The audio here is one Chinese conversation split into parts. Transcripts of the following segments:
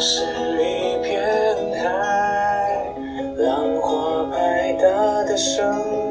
是一片海，浪花拍打的声音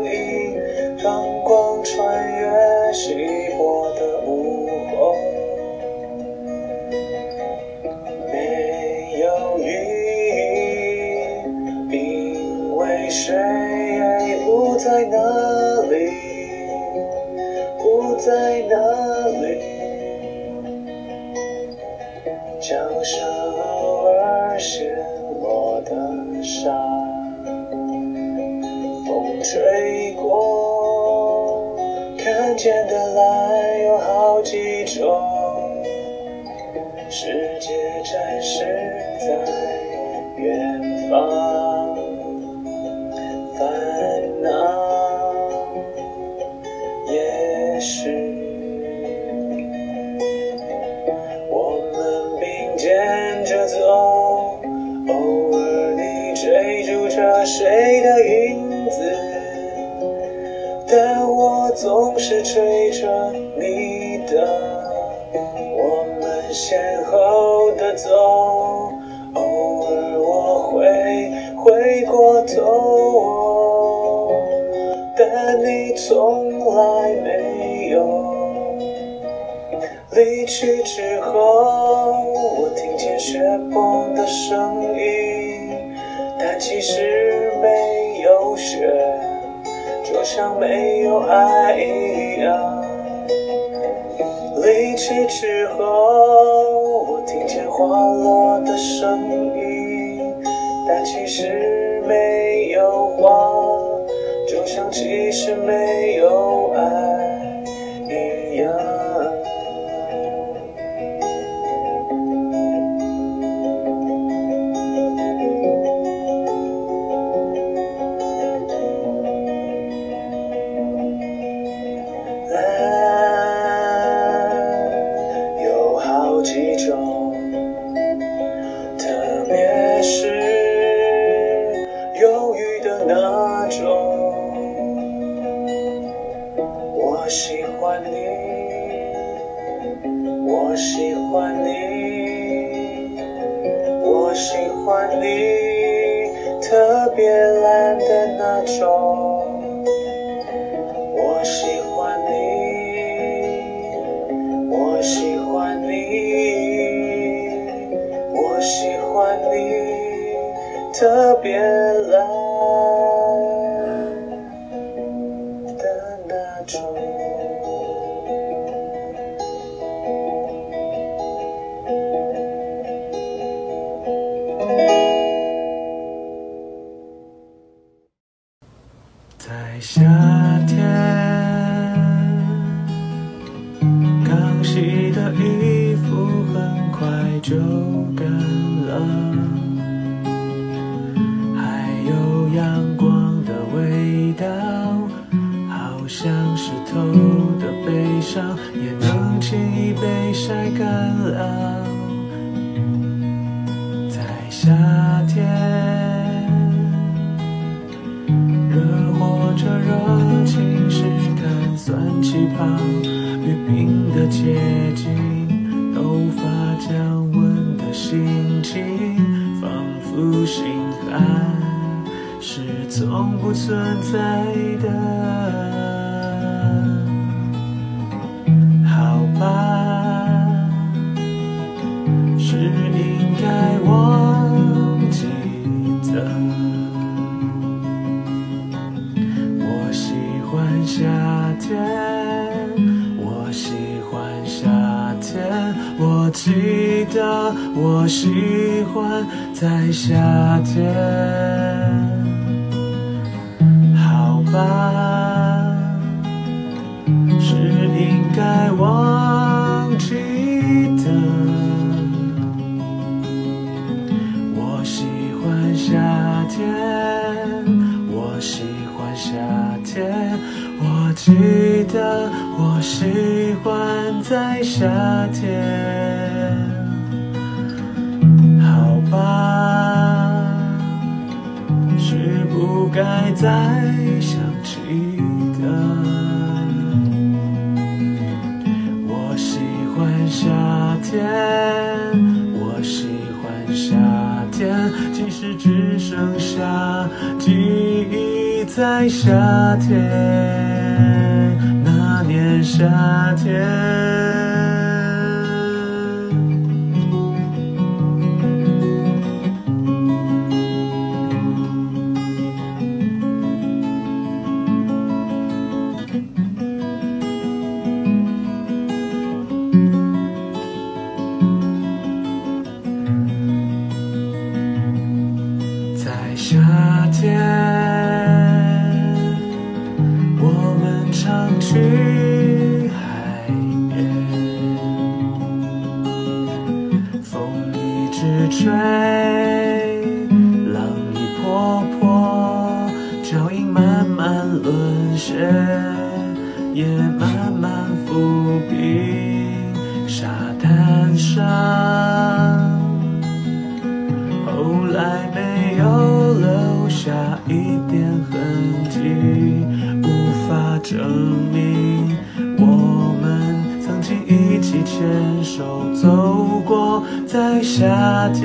总是追着你的。我们先后的走，偶尔我会回过头，但你从来没有。离去之后，我听见雪崩的声音，但其实没有雪，像没有爱一样。离去之后，我听见花落的声音，但其实没有花，就像其实没悲伤也能轻易被晒干了。在夏天。热火着热情是碳酸气泡与冰的接近，头发降温的心情，仿佛心寒，是从不存在的。喜欢在夏天。好吧，是应该忘记的。我喜欢夏天，我喜欢夏天，我记得我喜欢在夏天。该再想起的。我喜欢夏天，我喜欢夏天，即使只剩下记忆在夏天，那年夏天。一直吹，浪一波波，脚印慢慢沦陷，也慢慢浮冰沙滩上。后来没有留下一点痕迹，无法证明我们曾经一起牵手走在夏天。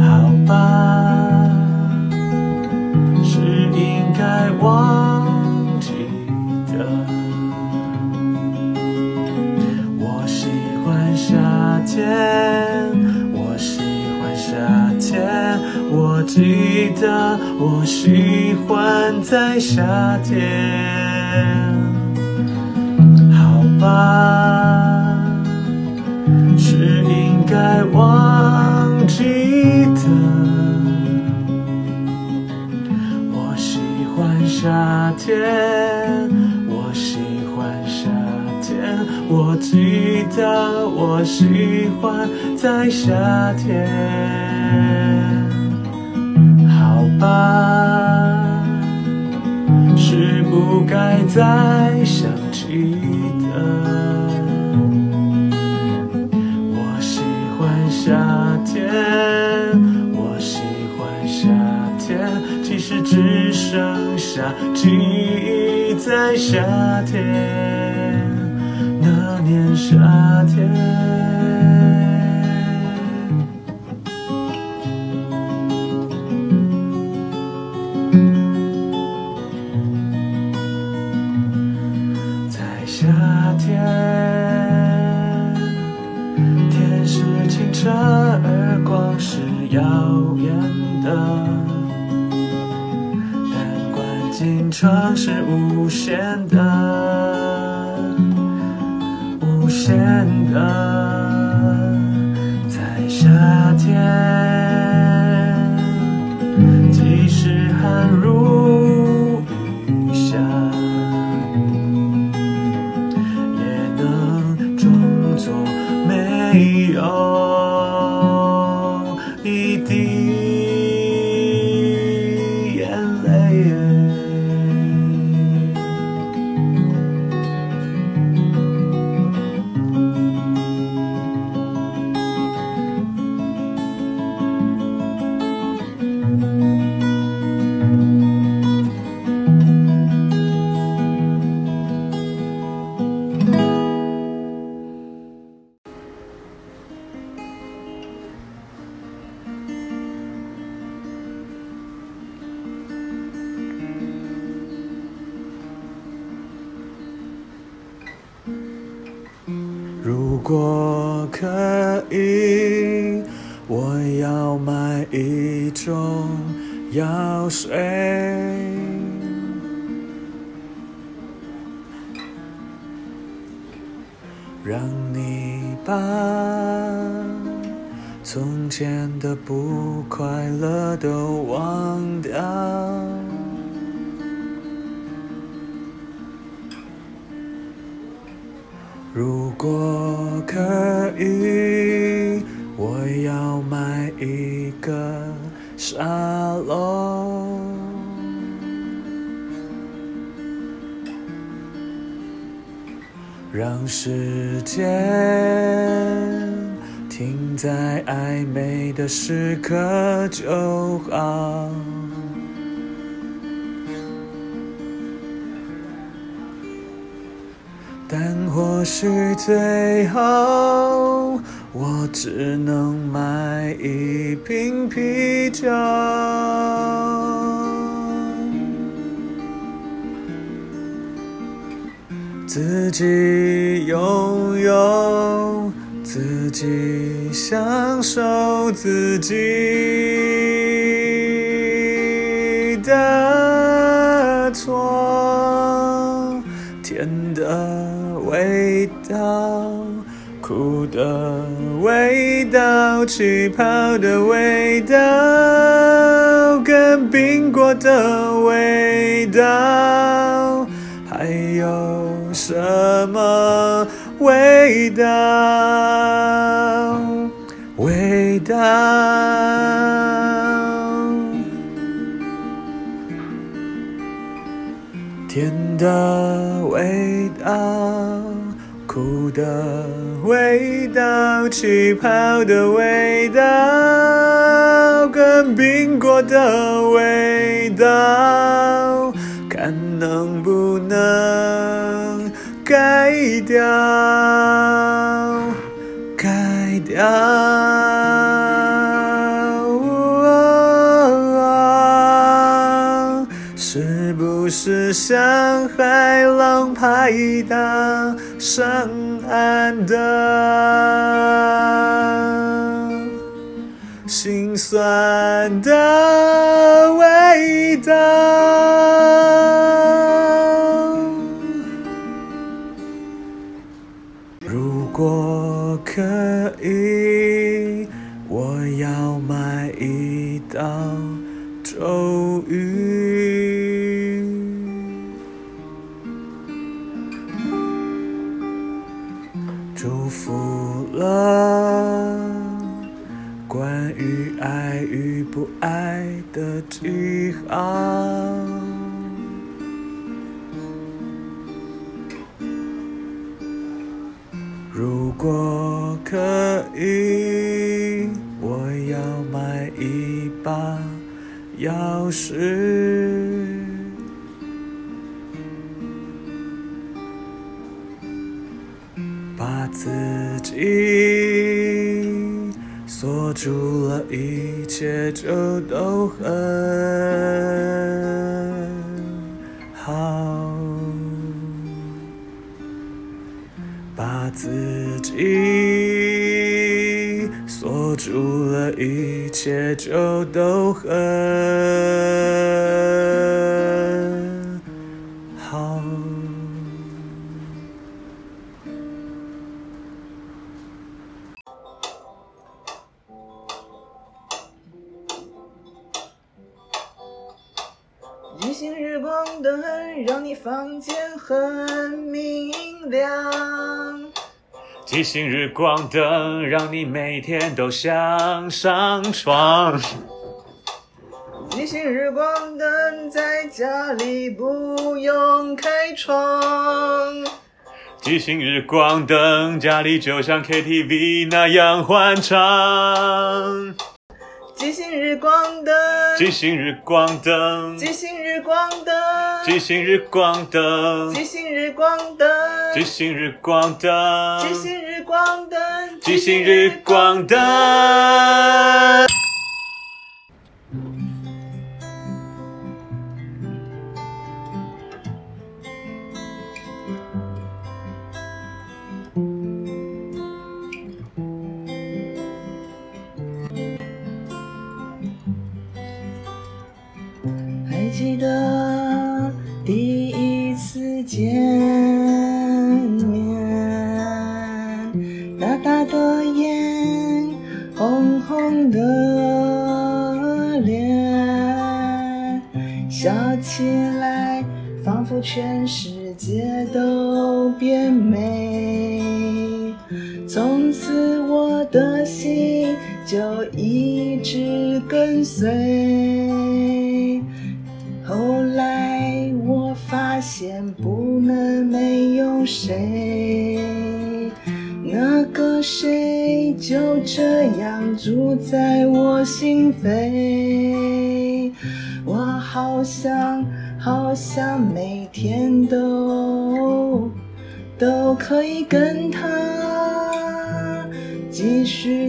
好吧，是应该忘记的。我喜欢夏天，我喜欢夏天，我记得我喜欢在夏天。好吧，欢夏天，我喜欢夏天，我记得我喜欢在夏天。好吧，是不该再想记忆在夏天，那年夏天。窗是无限的，无限的。在夏天，让你把从前的不快乐都忘掉。如果可以，我要买一个沙漏，让时间停在暧昧的时刻就好。但或许最后，我只能买一瓶啤酒，自己拥有，自己享受自己的错，甜的。味道，苦的味道，气泡的味道，跟冰过的味道，味道？味道，甜的味道。苦的味道，气泡的味道，跟冰过的味道，要，改掉。是不是像海浪拍打上岸的心酸的味道？自己锁住了，一切就都很即兴日光灯让你每天都想上床。一星日光灯在家里不用开窗，即兴日光灯，家里就像 KTV 那样欢唱。即兴日光灯，即兴日光灯，即兴日光灯，即兴日光灯，即兴日光灯，即兴日光灯，即兴日光灯，即兴日光灯。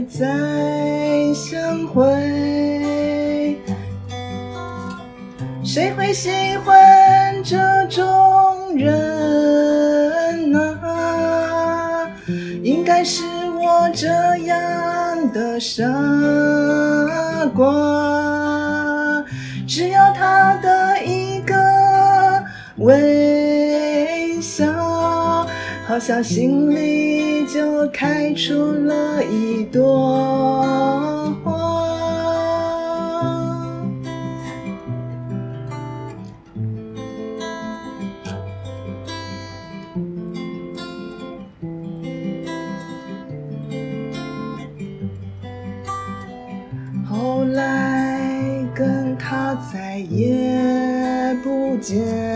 再相会。谁会喜欢这种人啊？应该是我这样的傻瓜。只要他的一个微，好像心里就开出了一朵花。后来跟他再也不见，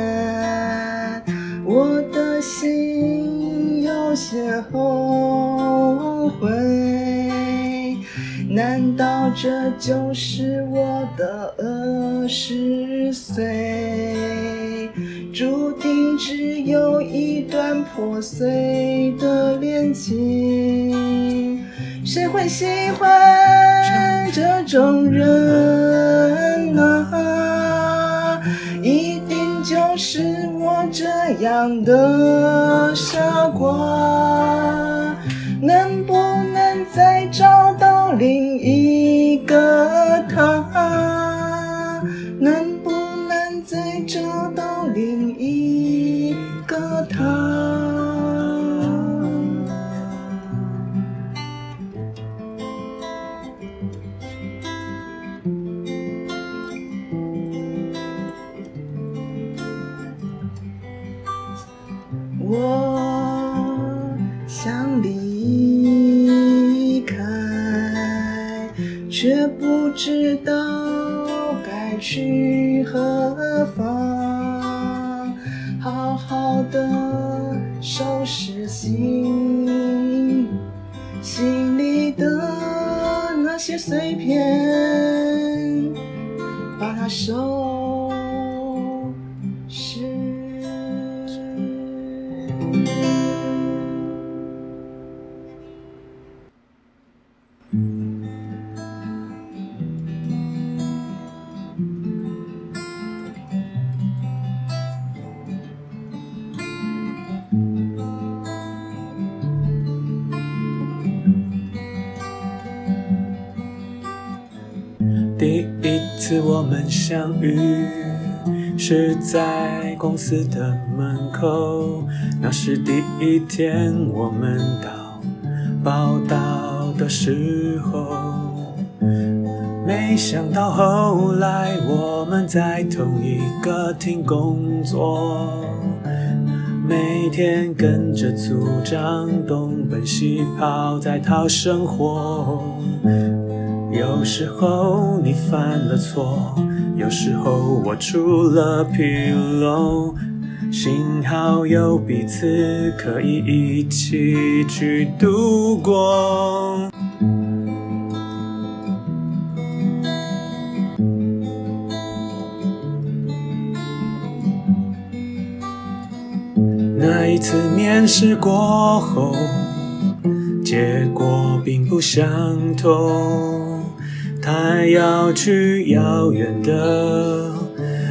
这就是我的二十岁？注定只有一段破碎的恋情。谁会喜欢这种人啊？一定就是我这样的傻瓜。一不知道该去何方。好好的收拾心，心里的那些碎片，把它收我们相遇是在公司的门口，那是第一天我们到报道的时候，没想到后来我们在同一个厅工作。每天跟着组长东奔西跑，在讨生活。有时候你犯了错，有时候我出了纰漏，幸好有彼此可以一起去度过。那一次面试过后，结果并不相同。他要去遥远的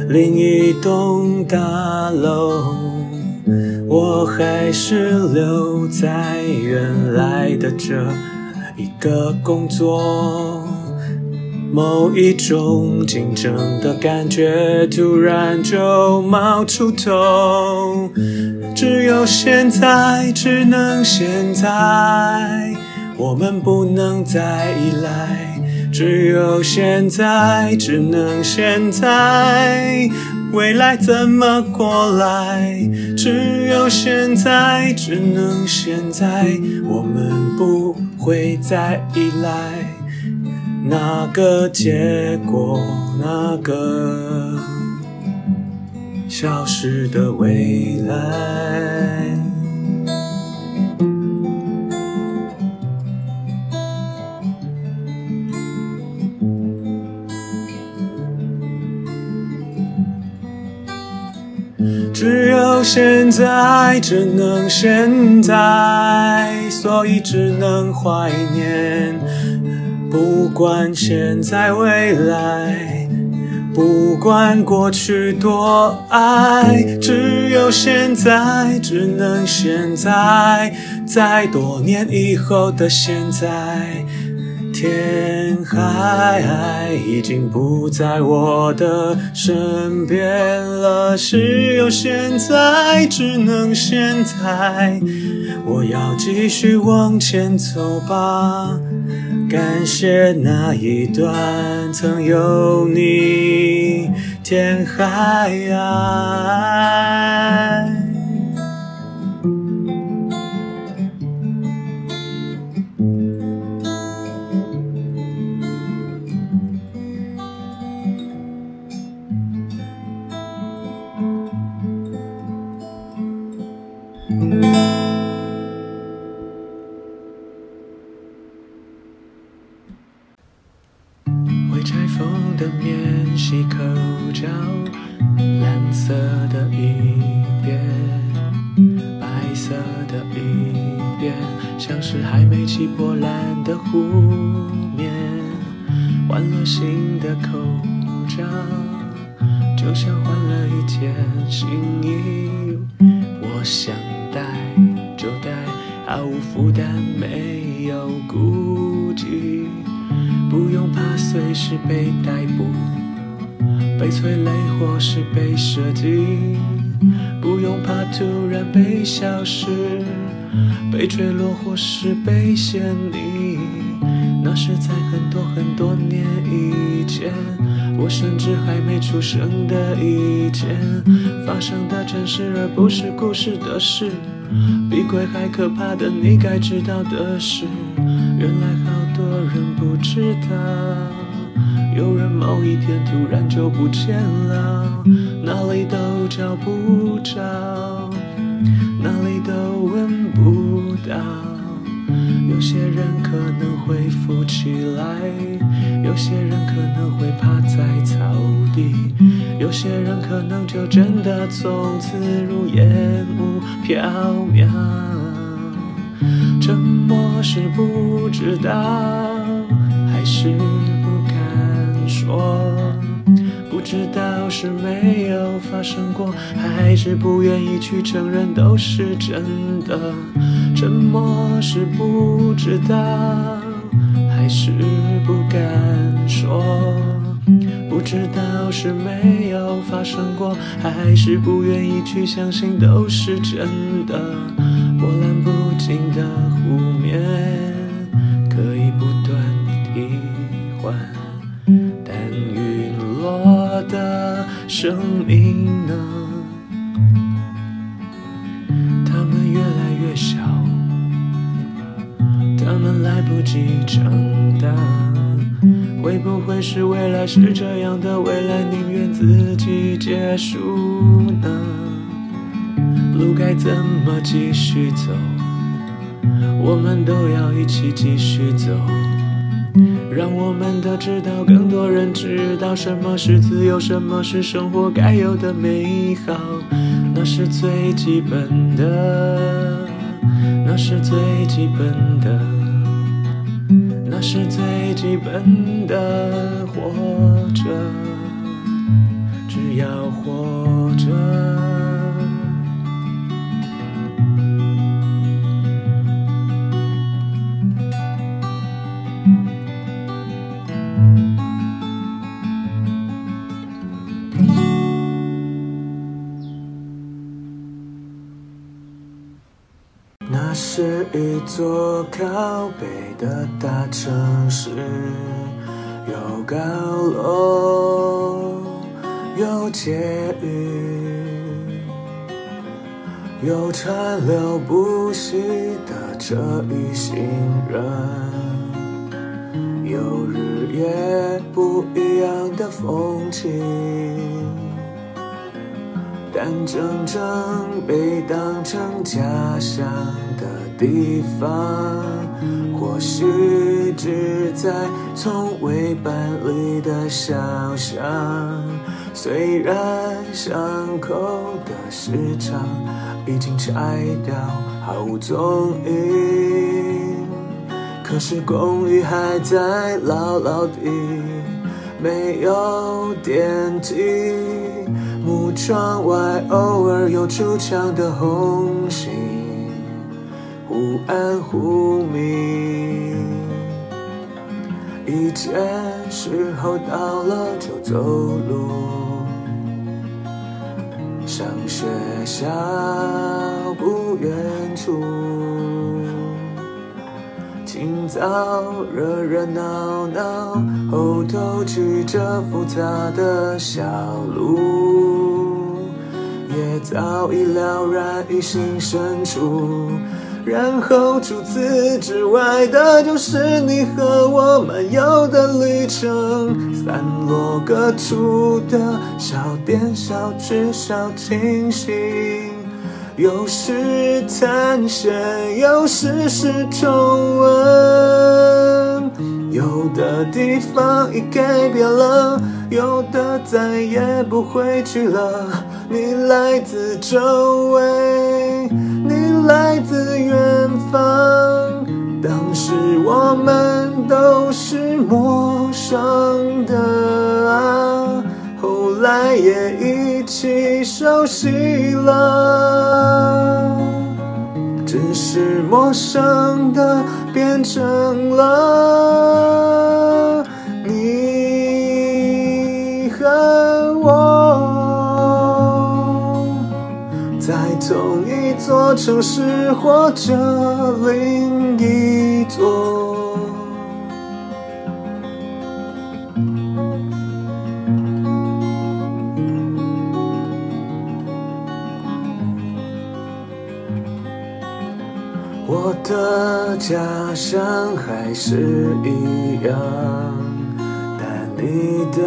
另一栋大楼，我还是留在原来的这一个工作。某一种竞争的感觉突然就冒出头。只有现在，只能现在，我们不能再依赖。只有现在，只能现在，未来怎么过来？只有现在，只能现在，我们不会再依赖那个结果，那个消失的未来。现在，只能现在，所以只能怀念。不管现在未来，不管过去多爱，只有现在，只能现在，在多年以后的现在。天海已经不在我的身边了，只有现在，只能现在，我要继续往前走吧。感谢那一段曾有你，天海坠落或是被陷溺。那是在很多很多年以前，我甚至还没出生的一件发生的真实，而不是故事的事。比鬼还可怕的，你该知道的事，原来好多人不知道，有人某一天突然就不见了，哪里都找不着，哪里都。有些人可能会浮起来，有些人可能会趴在草地，有些人可能就真的从此如烟雾飘渺。沉默是不知道，还是不敢说？不知道是没有发生过，还是不愿意去承认都是真的。沉默是不知道，还是不敢说？不知道是没有发生过，还是不愿意去相信都是真的。波澜不惊的湖面，可以不断替换，但陨落的生命呢？不及长大。会不会是未来是这样的？未来宁愿自己结束呢？路该怎么继续走？我们都要一起继续走。让我们都知道，更多人知道什么是自由，什么是生活该有的美好。那是最基本的，那是最基本的，是最基本的，活着，只要活一座靠北的大城市，有高楼，有捷运，有川流不息的这一行人，有日夜不一样的风景。但真正被当成家乡地方，或许只在从未搬离的小巷。虽然巷口的市场已经拆掉，毫无踪影，可是公寓还在牢牢地，没有电梯。木窗外偶尔有出墙的红星，忽暗忽明。一切时候到了就走路，上学校不远处，清早热热闹闹，后头曲折复杂的小路。也早已了然于心深处，然后除此之外的，就是你和我漫游的旅程，散落各处的小店、小吃、小清新，有时探险，有时是重温，有的地方已改变了，有的再也不会去了。你来自周围，来自远方。当时我们都是陌生的啊，后来也一起熟悉了。只是陌生的变成了座城市，或者另一座。我的家乡还是一样，但你的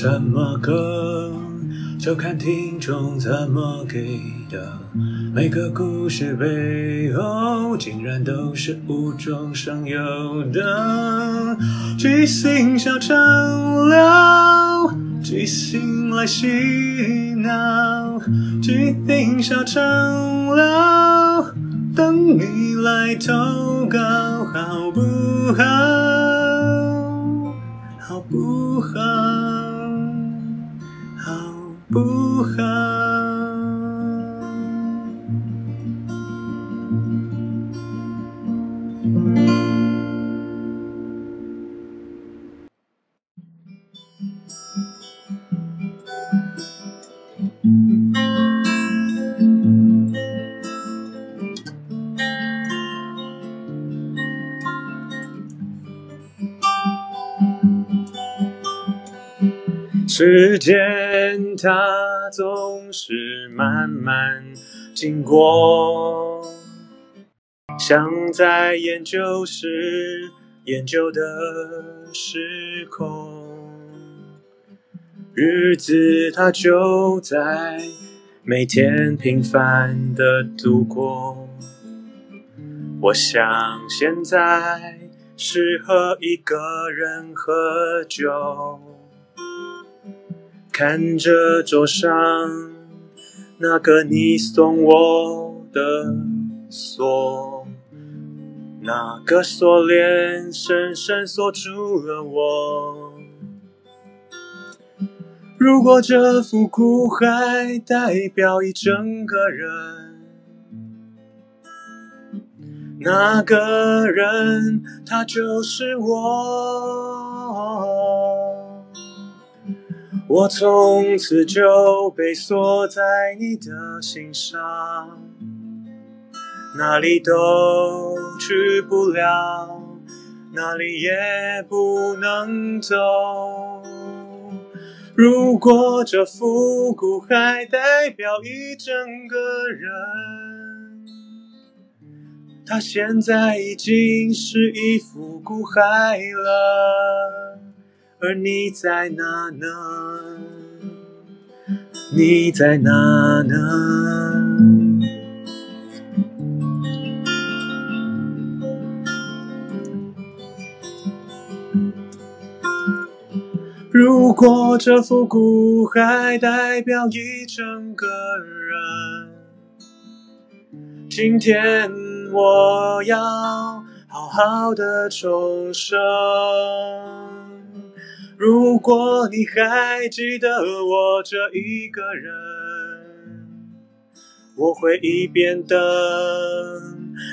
什么歌，就看听众怎么给的。每个故事背后，竟然都是无中生有的。即兴小畅聊，即兴来洗脑，即兴小畅聊，等你来投稿，好不好？好不，不好？时间它总是慢慢经过，像在研究时研究的时空，日子它就在每天平凡的度过。我想现在适合一个人喝酒。看着桌上那个你送我的锁，那个锁链深深锁住了我。如果这幅苦海代表一整个人，那个人他就是我。我从此就被锁在你的心上，哪里都去不了，哪里也不能走。如果这幅苦海代表一整个人，它现在已经是一幅苦海了，而你在哪呢？你在哪呢？如果这幅苦海代表一整个人，今天我要好好的重生。如果你还记得我这一个人，我会一边等，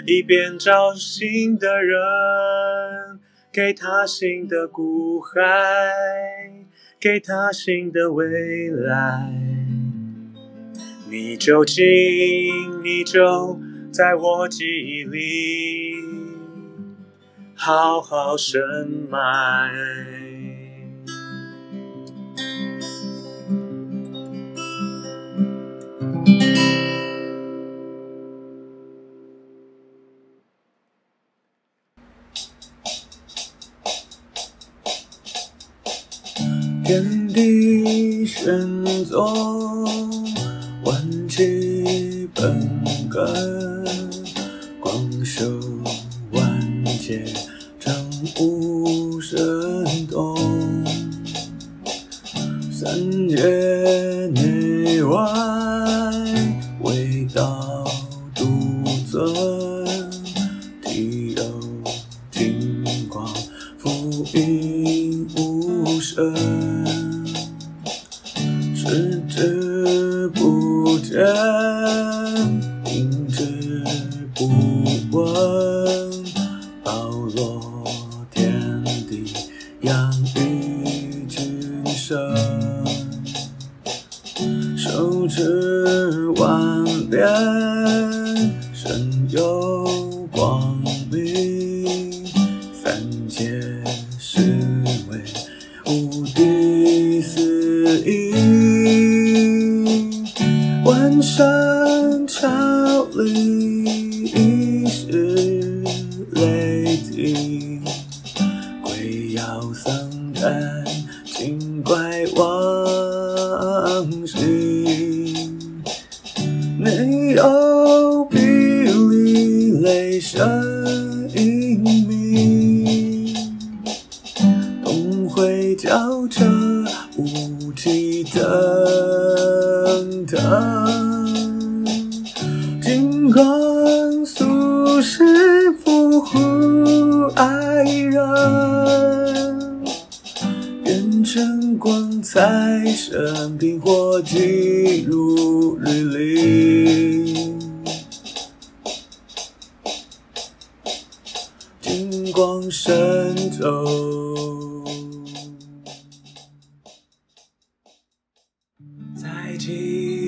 一边找新的人。给他新的骨骸，给他新的未来。你就近，你就在我记忆里，好好深埋。光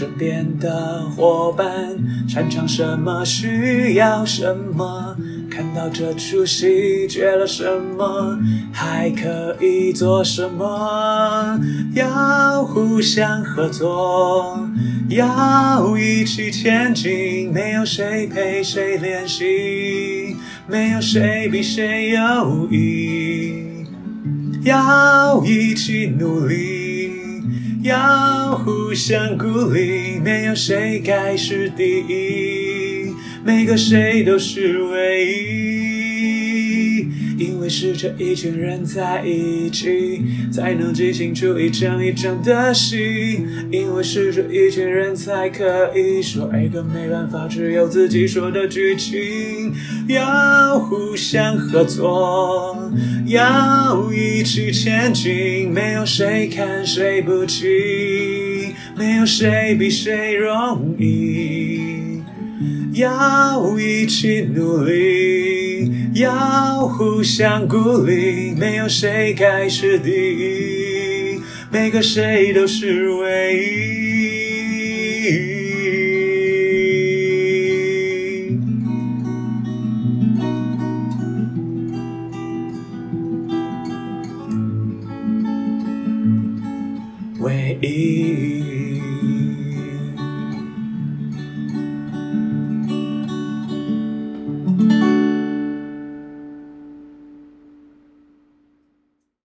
身边的伙伴擅长什么，需要什么。看到这出戏缺了什么，还可以做什么？要互相合作，要一起前进。没有谁陪谁练习，没有谁比谁优异。要一起努力，要互相鼓励。没有谁该是第一。每个谁都是唯一，因为是这一群人在一起，才能即兴出一场一场的戏。因为是这一群人才可以说一个没办法只有自己说的剧情。要互相合作，要一起前进，没有谁看谁不起，没有谁比谁容易。要一起努力，要互相鼓励，没有谁该是第一，每个谁都是唯一。唯一。